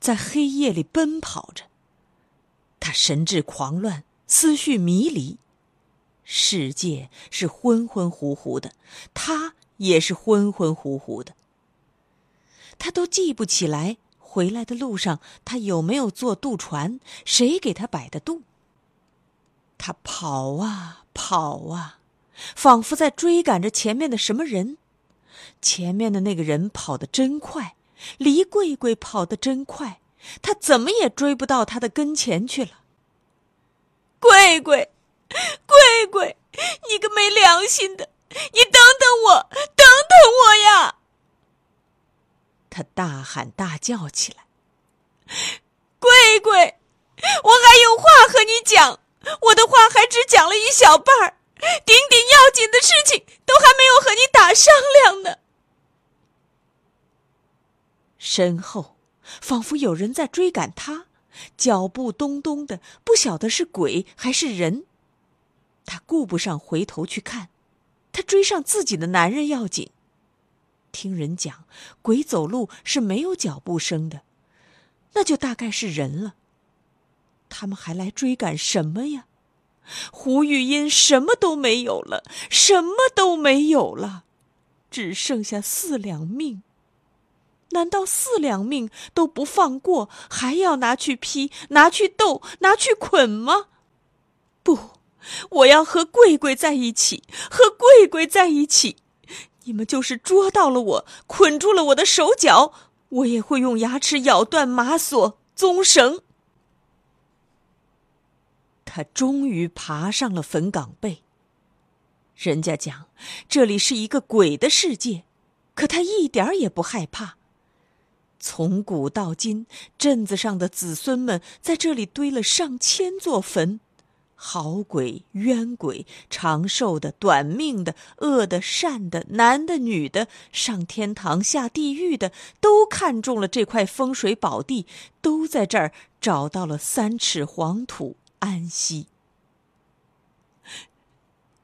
在黑夜里奔跑着，他神志狂乱，思绪迷离，世界是昏昏糊糊的，他也是昏昏糊糊的。他都记不起来回来的路上他有没有坐渡船，谁给他摆的渡。他跑啊跑啊，仿佛在追赶着前面的什么人，前面的那个人跑得真快。离桂桂跑得真快，他怎么也追不到他的跟前去了。桂桂，桂桂，你个没良心的，你等等我，等等我呀！他大喊大叫起来：“桂桂，我还有话和你讲，我的话还只讲了一小半儿，顶顶要紧的事情都还没有和你打商量呢。”身后，仿佛有人在追赶他，脚步咚咚的，不晓得是鬼还是人。他顾不上回头去看，他追上自己的男人要紧。听人讲，鬼走路是没有脚步声的，那就大概是人了。他们还来追赶什么呀？胡玉音什么都没有了，什么都没有了，只剩下四两命。难道四两命都不放过，还要拿去劈、拿去斗、拿去捆吗？不，我要和贵贵在一起，和贵贵在一起。你们就是捉到了我，捆住了我的手脚，我也会用牙齿咬断马锁、棕绳。他终于爬上了坟岗背。人家讲这里是一个鬼的世界，可他一点也不害怕。从古到今，镇子上的子孙们在这里堆了上千座坟，好鬼、冤鬼、长寿的、短命的、恶的、善的、男的、女的，上天堂、下地狱的，都看中了这块风水宝地，都在这儿找到了三尺黄土安息。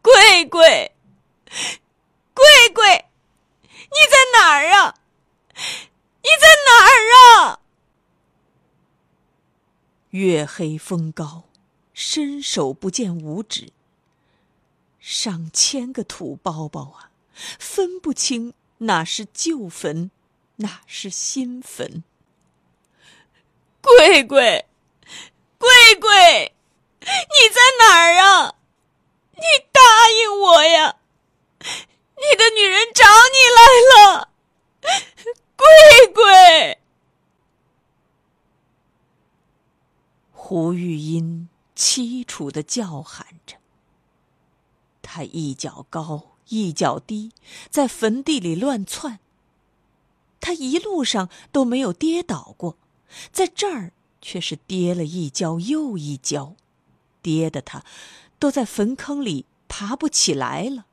贵贵，贵贵，你在哪儿啊？你在哪儿啊？月黑风高，伸手不见五指。上千个土包包啊，分不清哪是旧坟，哪是新坟。贵贵，贵贵，你在哪儿啊？你答应我呀！你的女人找你来了。贵贵，胡玉音凄楚的叫喊着。他一脚高，一脚低，在坟地里乱窜。他一路上都没有跌倒过，在这儿却是跌了一跤又一跤，跌得他都在坟坑里爬不起来了，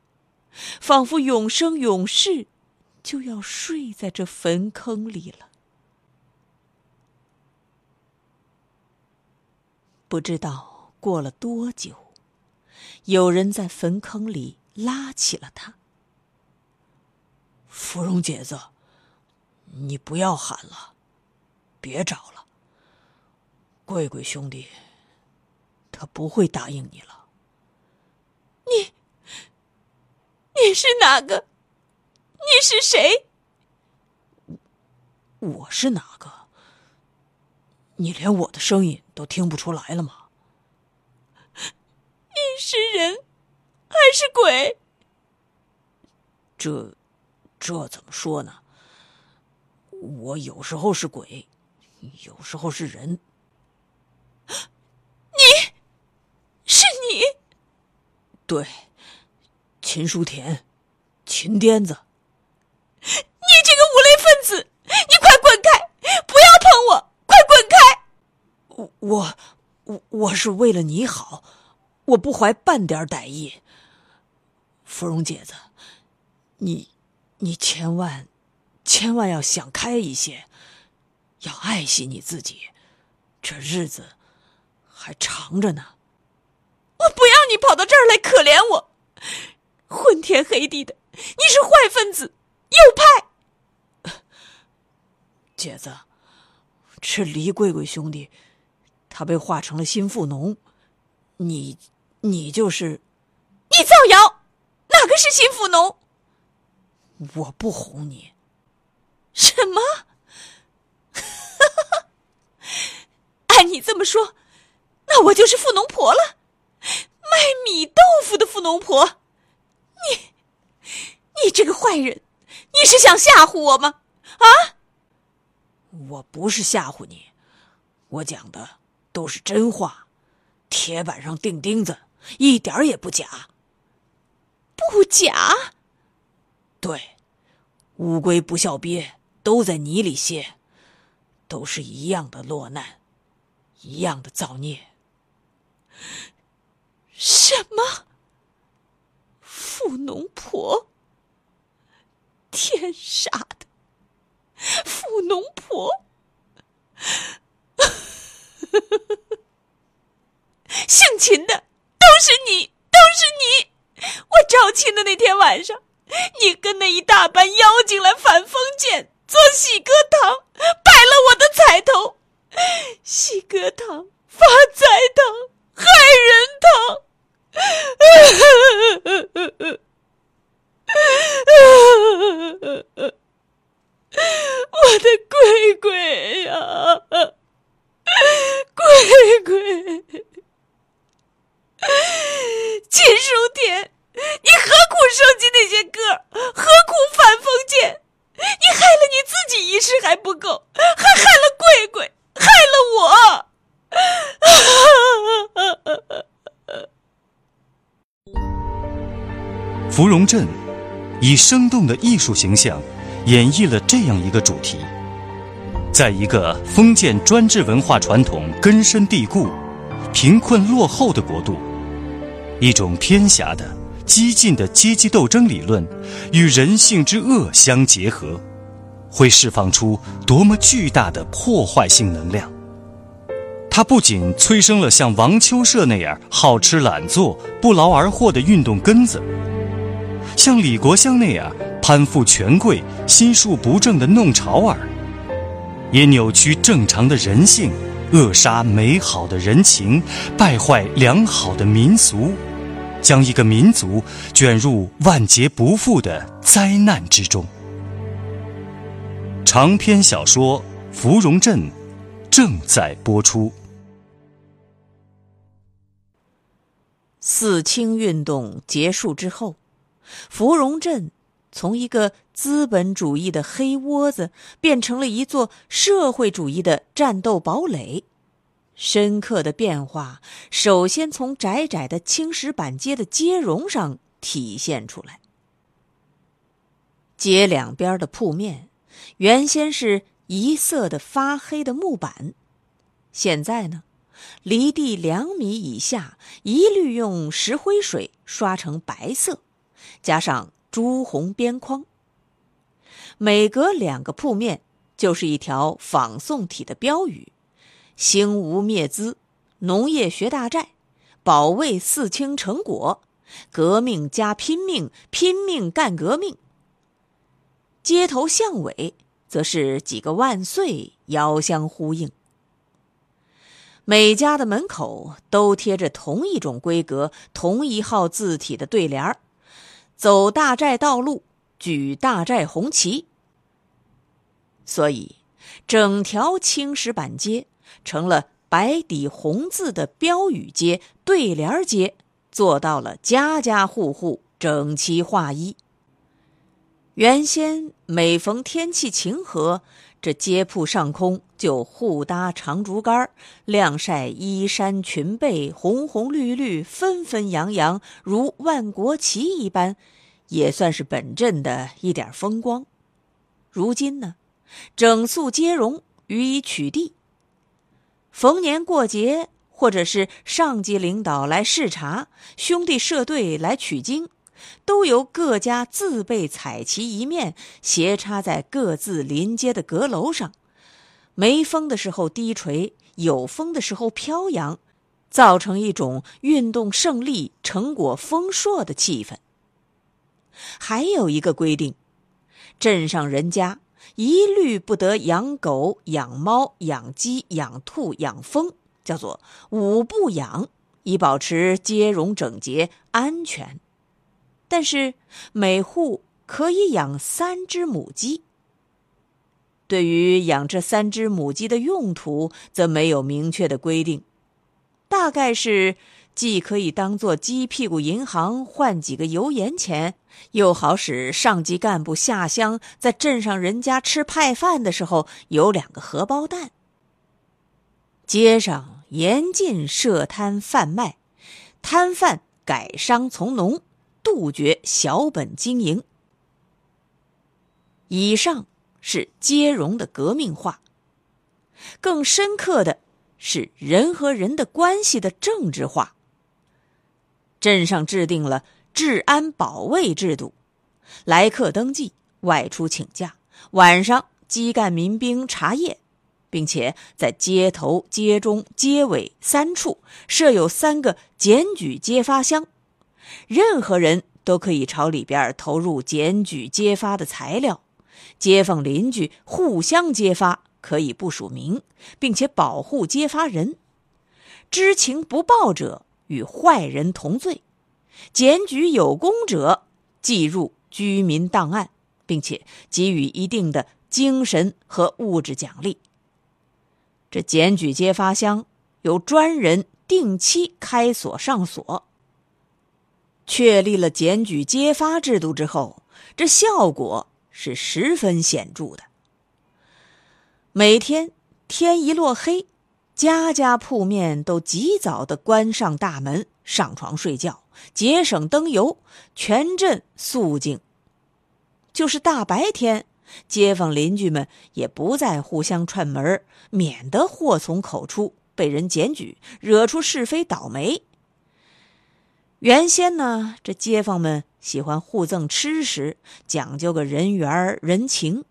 仿佛永生永世。就要睡在这坟坑里了。不知道过了多久，有人在坟坑里拉起了他。芙蓉姐子，你不要喊了，别找了。贵贵兄弟，他不会答应你了。你，你是哪个？你是谁？我是哪个？你连我的声音都听不出来了吗？你是人还是鬼？这，这怎么说呢？我有时候是鬼，有时候是人。你，是你？对，秦书田，秦癫子。你这个无类分子，你快滚开！不要碰我！快滚开！我我我是为了你好，我不怀半点歹意。芙蓉姐子，你你千万千万要想开一些，要爱惜你自己，这日子还长着呢。我不要你跑到这儿来可怜我，昏天黑地的，你是坏分子，右派。姐子。这黎贵贵兄弟，他被化成了新富农，你，你就是，你造谣，哪个是新富农？我不哄你。什么？按你这么说，那我就是富农婆了，卖米豆腐的富农婆。你，你这个坏人，你是想吓唬我吗？啊？我不是吓唬你，我讲的都是真话，铁板上钉钉子，一点也不假。不假？对，乌龟不笑鳖，都在泥里歇，都是一样的落难，一样的造孽。什么？富农婆？天杀的！富农婆，姓秦的都是你，都是你！我招亲的那天晚上，你跟那一大班妖精来反封建，做喜歌堂，败了我的彩头。喜歌堂、发财堂、害人堂。我的贵贵呀，贵贵，秦书田，你何苦收集那些歌？何苦反封建？你害了你自己一世还不够，还害了贵贵，害了我。芙蓉镇以生动的艺术形象。演绎了这样一个主题：在一个封建专制文化传统根深蒂固、贫困落后的国度，一种偏狭的、激进的阶级斗争理论与人性之恶相结合，会释放出多么巨大的破坏性能量！它不仅催生了像王秋社那样好吃懒做、不劳而获的运动根子，像李国香那样。攀附权贵、心术不正的弄潮儿，也扭曲正常的人性，扼杀美好的人情，败坏良好的民俗，将一个民族卷入万劫不复的灾难之中。长篇小说《芙蓉镇》正在播出。四清运动结束之后，芙蓉镇。从一个资本主义的黑窝子变成了一座社会主义的战斗堡垒，深刻的变化首先从窄窄的青石板街的街容上体现出来。街两边的铺面原先是一色的发黑的木板，现在呢，离地两米以下一律用石灰水刷成白色，加上。朱红边框，每隔两个铺面就是一条仿宋体的标语：“兴无灭资，农业学大寨，保卫四清成果，革命加拼命，拼命干革命。”街头巷尾则是几个万岁遥相呼应。每家的门口都贴着同一种规格、同一号字体的对联儿。走大寨道路，举大寨红旗。所以，整条青石板街成了白底红字的标语街、对联街，做到了家家户户整齐划一。原先每逢天气晴和，这街铺上空就互搭长竹竿，晾晒衣衫裙被，红红绿绿，纷纷扬扬，如万国旗一般，也算是本镇的一点风光。如今呢，整肃接容，予以取缔。逢年过节，或者是上级领导来视察，兄弟社队来取经。都由各家自备彩旗一面，斜插在各自临街的阁楼上。没风的时候低垂，有风的时候飘扬，造成一种运动胜利、成果丰硕的气氛。还有一个规定，镇上人家一律不得养狗、养猫、养鸡、养兔、养蜂，叫做五不养，以保持街容整洁、安全。但是每户可以养三只母鸡。对于养这三只母鸡的用途，则没有明确的规定，大概是既可以当做鸡屁股银行换几个油盐钱，又好使上级干部下乡在镇上人家吃派饭的时候有两个荷包蛋。街上严禁设摊贩卖，摊贩改商从农。杜绝小本经营。以上是接容的革命化，更深刻的是人和人的关系的政治化。镇上制定了治安保卫制度，来客登记、外出请假、晚上基干民兵查夜，并且在街头、街中、街尾三处设有三个检举揭发箱。任何人都可以朝里边投入检举揭发的材料，街坊邻居互相揭发，可以不署名，并且保护揭发人。知情不报者与坏人同罪，检举有功者记入居民档案，并且给予一定的精神和物质奖励。这检举揭发箱由专人定期开锁上锁。确立了检举揭发制度之后，这效果是十分显著的。每天天一落黑，家家铺面都及早的关上大门，上床睡觉，节省灯油，全镇肃静。就是大白天，街坊邻居们也不再互相串门，免得祸从口出，被人检举，惹出是非倒霉。原先呢，这街坊们喜欢互赠吃食，讲究个人缘人情。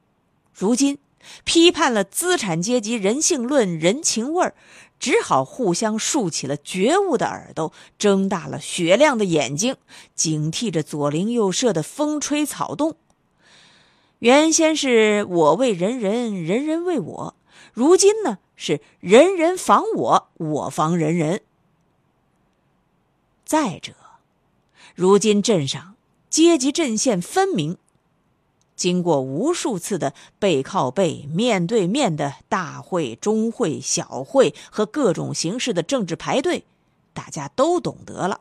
如今批判了资产阶级人性论、人情味儿，只好互相竖起了觉悟的耳朵，睁大了雪亮的眼睛，警惕着左邻右舍的风吹草动。原先是我为人人，人人为我；如今呢，是人人防我，我防人人。再者。如今镇上阶级阵线分明，经过无数次的背靠背、面对面的大会、中会、小会和各种形式的政治排队，大家都懂得了：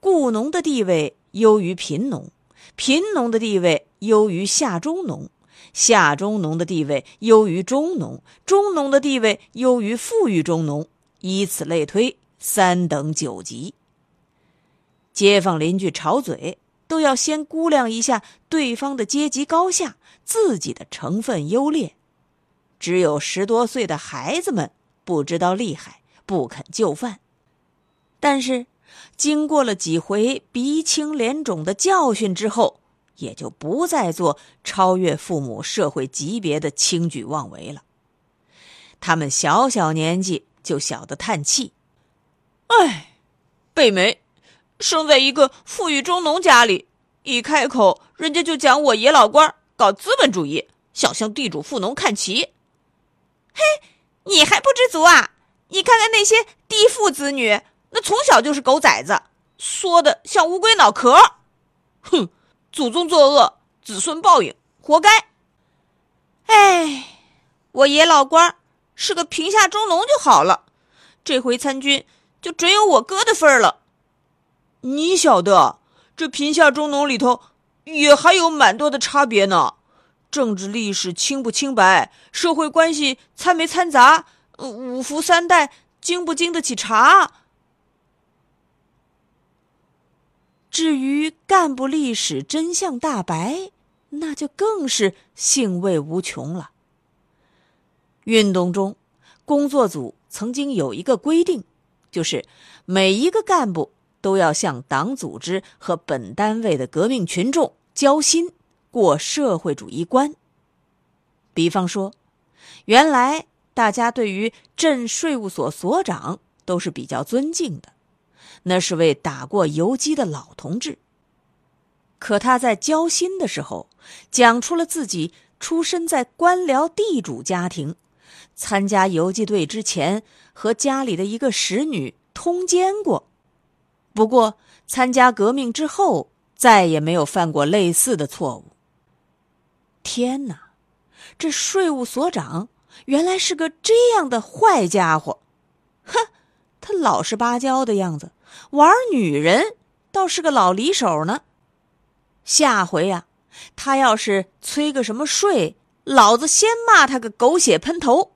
雇农的地位优于贫农，贫农的地位优于下中农，下中农的地位优于中农，中农的地位优于富裕中农，以此类推，三等九级。街坊邻居吵嘴，都要先估量一下对方的阶级高下，自己的成分优劣。只有十多岁的孩子们不知道厉害，不肯就范。但是，经过了几回鼻青脸肿的教训之后，也就不再做超越父母社会级别的轻举妄为了。他们小小年纪就晓得叹气：“哎，贝梅。”生在一个富裕中农家里，一开口，人家就讲我爷老官搞资本主义，想向地主富农看齐。嘿，你还不知足啊？你看看那些地富子女，那从小就是狗崽子，缩的像乌龟脑壳。哼，祖宗作恶，子孙报应，活该。哎，我爷老官是个贫下中农就好了。这回参军就准有我哥的份儿了。你晓得，这贫下中农里头也还有蛮多的差别呢。政治历史清不清白，社会关系掺没掺杂，五福三代经不经得起查。至于干部历史真相大白，那就更是兴味无穷了。运动中，工作组曾经有一个规定，就是每一个干部都要向党组织和本单位的革命群众交心。过社会主义关。比方说，原来大家对于镇税务所所长都是比较尊敬的，那是位打过游击的老同志。可他在交心的时候，讲出了自己出身在官僚地主家庭，参加游击队之前和家里的一个使女通奸过，不过参加革命之后再也没有犯过类似的错误。天哪，这税务所长原来是个这样的坏家伙！哼，他老实巴交的样子，玩女人倒是个老离手呢。下回呀，他要是催个什么税，老子先骂他个狗血喷头。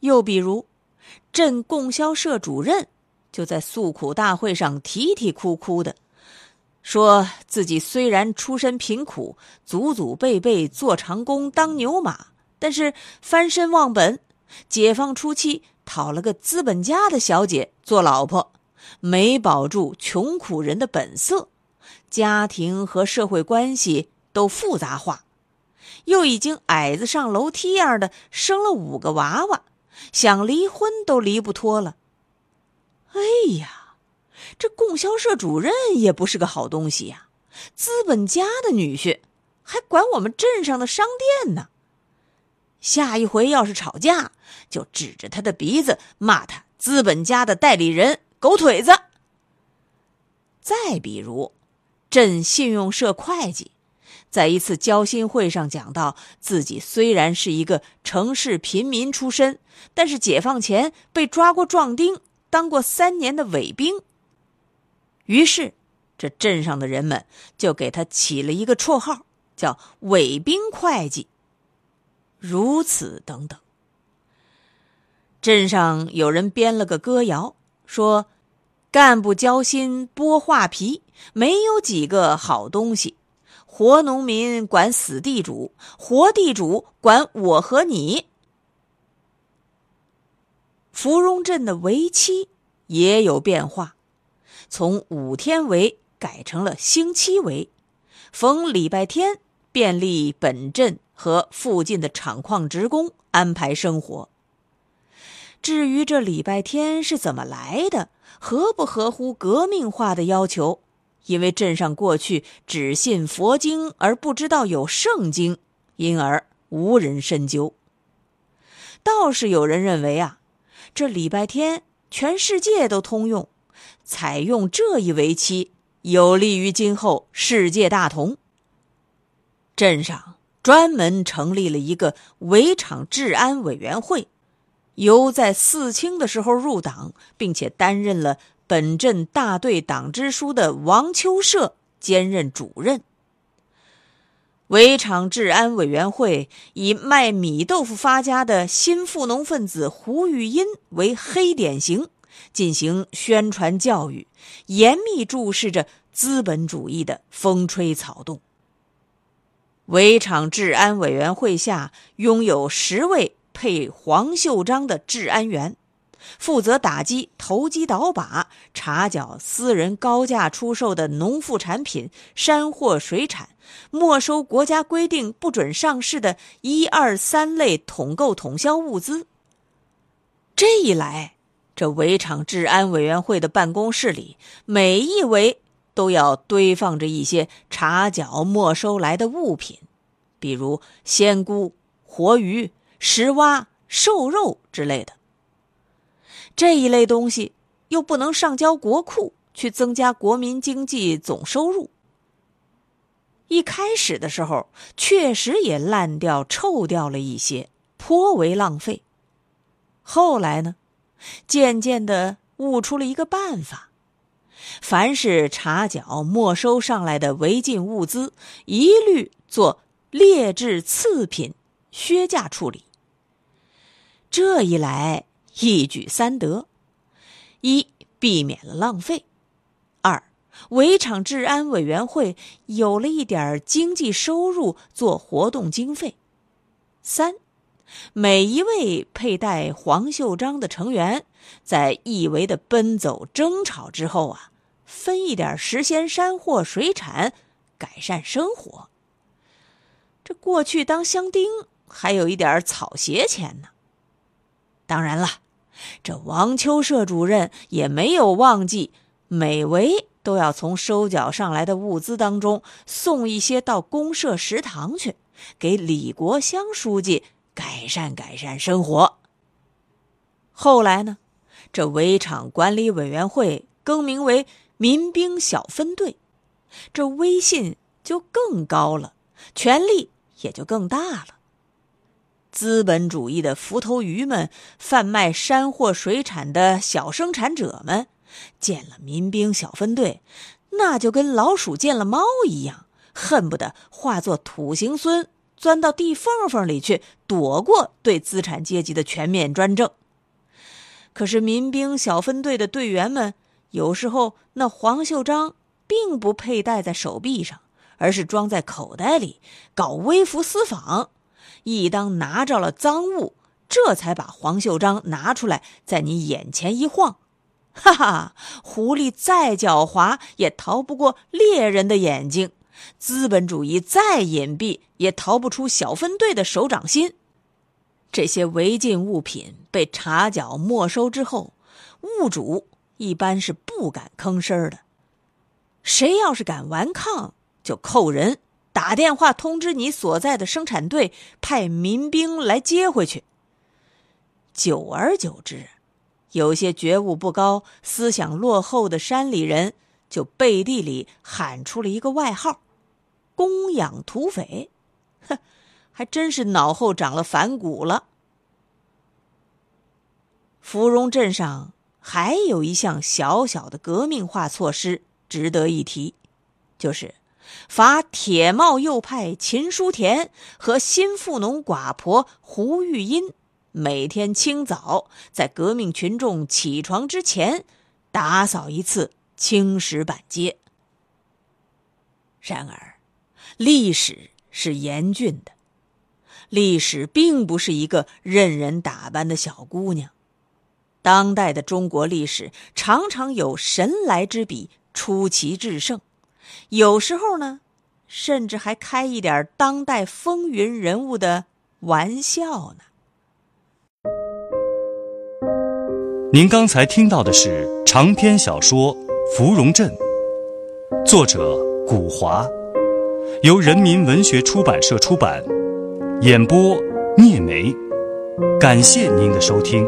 又比如，镇供销社主任就在诉苦大会上啼啼哭哭的。说自己虽然出身贫苦，祖祖辈辈做长工当牛马，但是翻身忘本，解放初期讨了个资本家的小姐做老婆，没保住穷苦人的本色，家庭和社会关系都复杂化，又已经矮子上楼梯样的生了五个娃娃，想离婚都离不脱了。哎呀！这供销社主任也不是个好东西呀，资本家的女婿，还管我们镇上的商店呢。下一回要是吵架，就指着他的鼻子骂他资本家的代理人狗腿子。再比如，镇信用社会计，在一次交心会上讲到，自己虽然是一个城市贫民出身，但是解放前被抓过壮丁，当过三年的伪兵。于是，这镇上的人们就给他起了一个绰号，叫“伪兵会计”。如此等等。镇上有人编了个歌谣，说：“干部交心剥画皮，没有几个好东西。活农民管死地主，活地主管我和你。”芙蓉镇的为期也有变化。从五天为改成了星期为，逢礼拜天便利本镇和附近的厂矿职工安排生活。至于这礼拜天是怎么来的，合不合乎革命化的要求？因为镇上过去只信佛经而不知道有圣经，因而无人深究。倒是有人认为啊，这礼拜天全世界都通用。采用这一为期，有利于今后世界大同。镇上专门成立了一个围场治安委员会，由在四清的时候入党，并且担任了本镇大队党支书的王秋社兼任主任。围场治安委员会以卖米豆腐发家的新富农分子胡玉英为黑典型。进行宣传教育，严密注视着资本主义的风吹草动。围场治安委员会下拥有十位配黄袖章的治安员，负责打击投机倒把、查缴私人高价出售的农副产品、山货、水产，没收国家规定不准上市的一二三类统购统销物资。这一来。这围场治安委员会的办公室里，每一围都要堆放着一些查缴没收来的物品，比如鲜菇、活鱼、石蛙、瘦肉之类的。这一类东西又不能上交国库，去增加国民经济总收入。一开始的时候，确实也烂掉、臭掉了一些，颇为浪费。后来呢，渐渐的悟出了一个办法：凡是查缴没收上来的违禁物资，一律做劣质次品削价处理。这一来，一举三得：一避免了浪费；二围场治安委员会有了一点经济收入做活动经费；三。每一位佩戴黄袖章的成员，在一围的奔走争吵之后啊，分一点时鲜山货水产，改善生活。这过去当乡丁还有一点草鞋钱呢。当然了，这王秋社主任也没有忘记，每围都要从收缴上来的物资当中送一些到公社食堂去，给李国香书记。改善改善生活。后来呢，这围场管理委员会更名为民兵小分队，这威信就更高了，权力也就更大了。资本主义的浮头鱼们、贩卖山货水产的小生产者们，见了民兵小分队，那就跟老鼠见了猫一样，恨不得化作土行孙。钻到地缝缝里去，躲过对资产阶级的全面专政。可是民兵小分队的队员们，有时候那黄袖章并不佩戴在手臂上，而是装在口袋里，搞微服私访。一当拿着了赃物，这才把黄袖章拿出来，在你眼前一晃。哈哈，狐狸再狡猾，也逃不过猎人的眼睛。资本主义再隐蔽，也逃不出小分队的手掌心。这些违禁物品被查缴没收之后，物主一般是不敢吭声的。谁要是敢顽抗，就扣人，打电话通知你所在的生产队，派民兵来接回去。久而久之，有些觉悟不高、思想落后的山里人。就背地里喊出了一个外号“供养土匪”，哼，还真是脑后长了反骨了。芙蓉镇上还有一项小小的革命化措施值得一提，就是罚铁帽右派秦书田和新富农寡婆胡玉英每天清早在革命群众起床之前打扫一次。青石板街。然而，历史是严峻的，历史并不是一个任人打扮的小姑娘。当代的中国历史常常有神来之笔，出奇制胜，有时候呢，甚至还开一点当代风云人物的玩笑呢。您刚才听到的是长篇小说。芙蓉镇，作者古华，由人民文学出版社出版，演播聂梅，感谢您的收听。